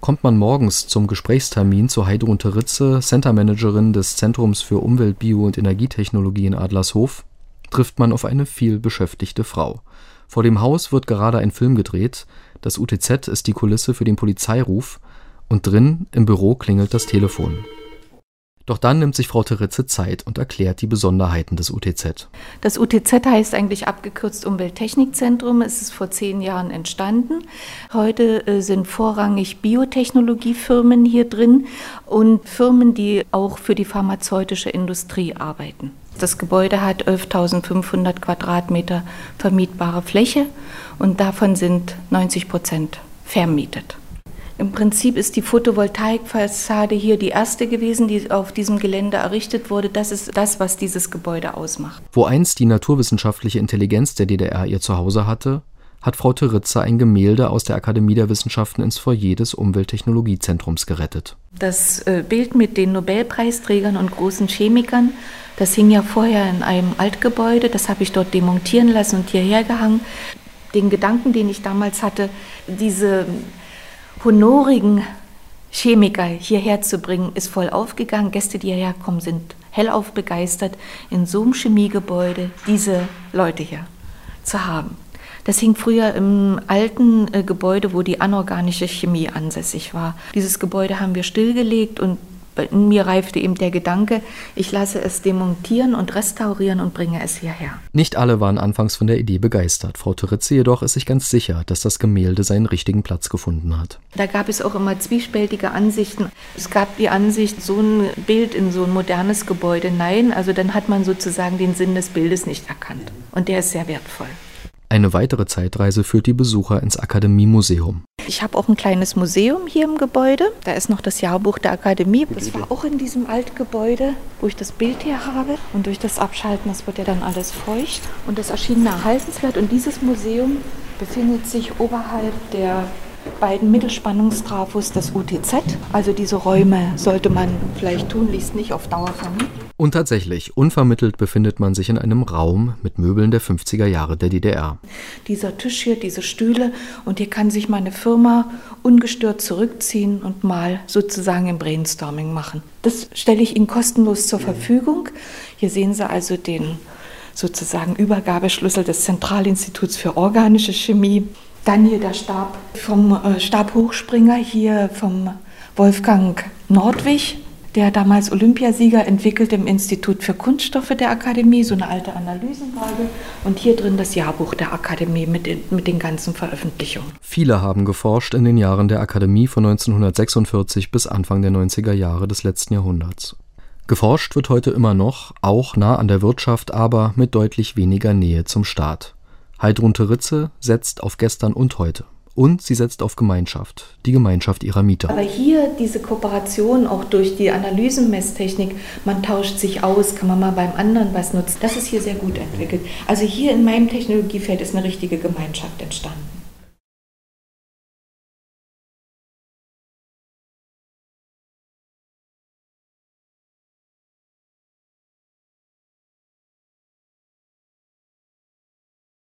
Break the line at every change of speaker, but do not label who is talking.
Kommt man morgens zum Gesprächstermin zu Heidrun Teritze, Centermanagerin des Zentrums für Umwelt, Bio und Energietechnologie in Adlershof, trifft man auf eine vielbeschäftigte Frau. Vor dem Haus wird gerade ein Film gedreht, das UTZ ist die Kulisse für den Polizeiruf und drin im Büro klingelt das Telefon. Doch dann nimmt sich Frau Teritze Zeit und erklärt die Besonderheiten des UTZ.
Das UTZ heißt eigentlich abgekürzt Umwelttechnikzentrum. Es ist vor zehn Jahren entstanden. Heute äh, sind vorrangig Biotechnologiefirmen hier drin und Firmen, die auch für die pharmazeutische Industrie arbeiten. Das Gebäude hat 11.500 Quadratmeter vermietbare Fläche und davon sind 90 Prozent vermietet. Im Prinzip ist die Photovoltaikfassade hier die erste gewesen, die auf diesem Gelände errichtet wurde. Das ist das, was dieses Gebäude ausmacht.
Wo einst die naturwissenschaftliche Intelligenz der DDR ihr Zuhause hatte, hat Frau Teritzer ein Gemälde aus der Akademie der Wissenschaften ins Foyer des Umwelttechnologiezentrums gerettet.
Das äh, Bild mit den Nobelpreisträgern und großen Chemikern, das hing ja vorher in einem Altgebäude, das habe ich dort demontieren lassen und hierher gehangen. Den Gedanken, den ich damals hatte, diese honorigen Chemiker hierher zu bringen, ist voll aufgegangen. Gäste, die hierher kommen, sind hellauf begeistert, in so einem Chemiegebäude diese Leute hier zu haben. Das hing früher im alten äh, Gebäude, wo die anorganische Chemie ansässig war. Dieses Gebäude haben wir stillgelegt und in mir reifte eben der Gedanke, ich lasse es demontieren und restaurieren und bringe es hierher.
Nicht alle waren anfangs von der Idee begeistert. Frau Toritze jedoch ist sich ganz sicher, dass das Gemälde seinen richtigen Platz gefunden hat.
Da gab es auch immer zwiespältige Ansichten. Es gab die Ansicht, so ein Bild in so ein modernes Gebäude, nein, also dann hat man sozusagen den Sinn des Bildes nicht erkannt. Und der ist sehr wertvoll.
Eine weitere Zeitreise führt die Besucher ins Akademiemuseum.
Ich habe auch ein kleines Museum hier im Gebäude. Da ist noch das Jahrbuch der Akademie. Das war auch in diesem Altgebäude, wo ich das Bild hier habe. Und durch das Abschalten, das wird ja dann alles feucht. Und das erschien mir erhaltenswert. Und dieses Museum befindet sich oberhalb der beiden Mittelspannungstrafos des UTZ. Also diese Räume sollte man vielleicht tunlichst nicht auf Dauer vermieten.
Und tatsächlich, unvermittelt befindet man sich in einem Raum mit Möbeln der 50er Jahre der DDR.
Dieser Tisch hier, diese Stühle und hier kann sich meine Firma ungestört zurückziehen und mal sozusagen im Brainstorming machen. Das stelle ich Ihnen kostenlos zur Verfügung. Hier sehen Sie also den sozusagen Übergabeschlüssel des Zentralinstituts für organische Chemie. Dann hier der Stab vom äh, Stabhochspringer, hier vom Wolfgang Nordwig der damals Olympiasieger entwickelt im Institut für Kunststoffe der Akademie, so eine alte Analysenwaage und hier drin das Jahrbuch der Akademie mit den, mit den ganzen Veröffentlichungen.
Viele haben geforscht in den Jahren der Akademie von 1946 bis Anfang der 90er Jahre des letzten Jahrhunderts. Geforscht wird heute immer noch, auch nah an der Wirtschaft, aber mit deutlich weniger Nähe zum Staat. Heidrun Teritze setzt auf gestern und heute. Und sie setzt auf Gemeinschaft, die Gemeinschaft ihrer Mieter.
Aber hier diese Kooperation auch durch die Analysenmesstechnik, man tauscht sich aus, kann man mal beim anderen was nutzen, das ist hier sehr gut entwickelt. Also hier in meinem Technologiefeld ist eine richtige Gemeinschaft entstanden.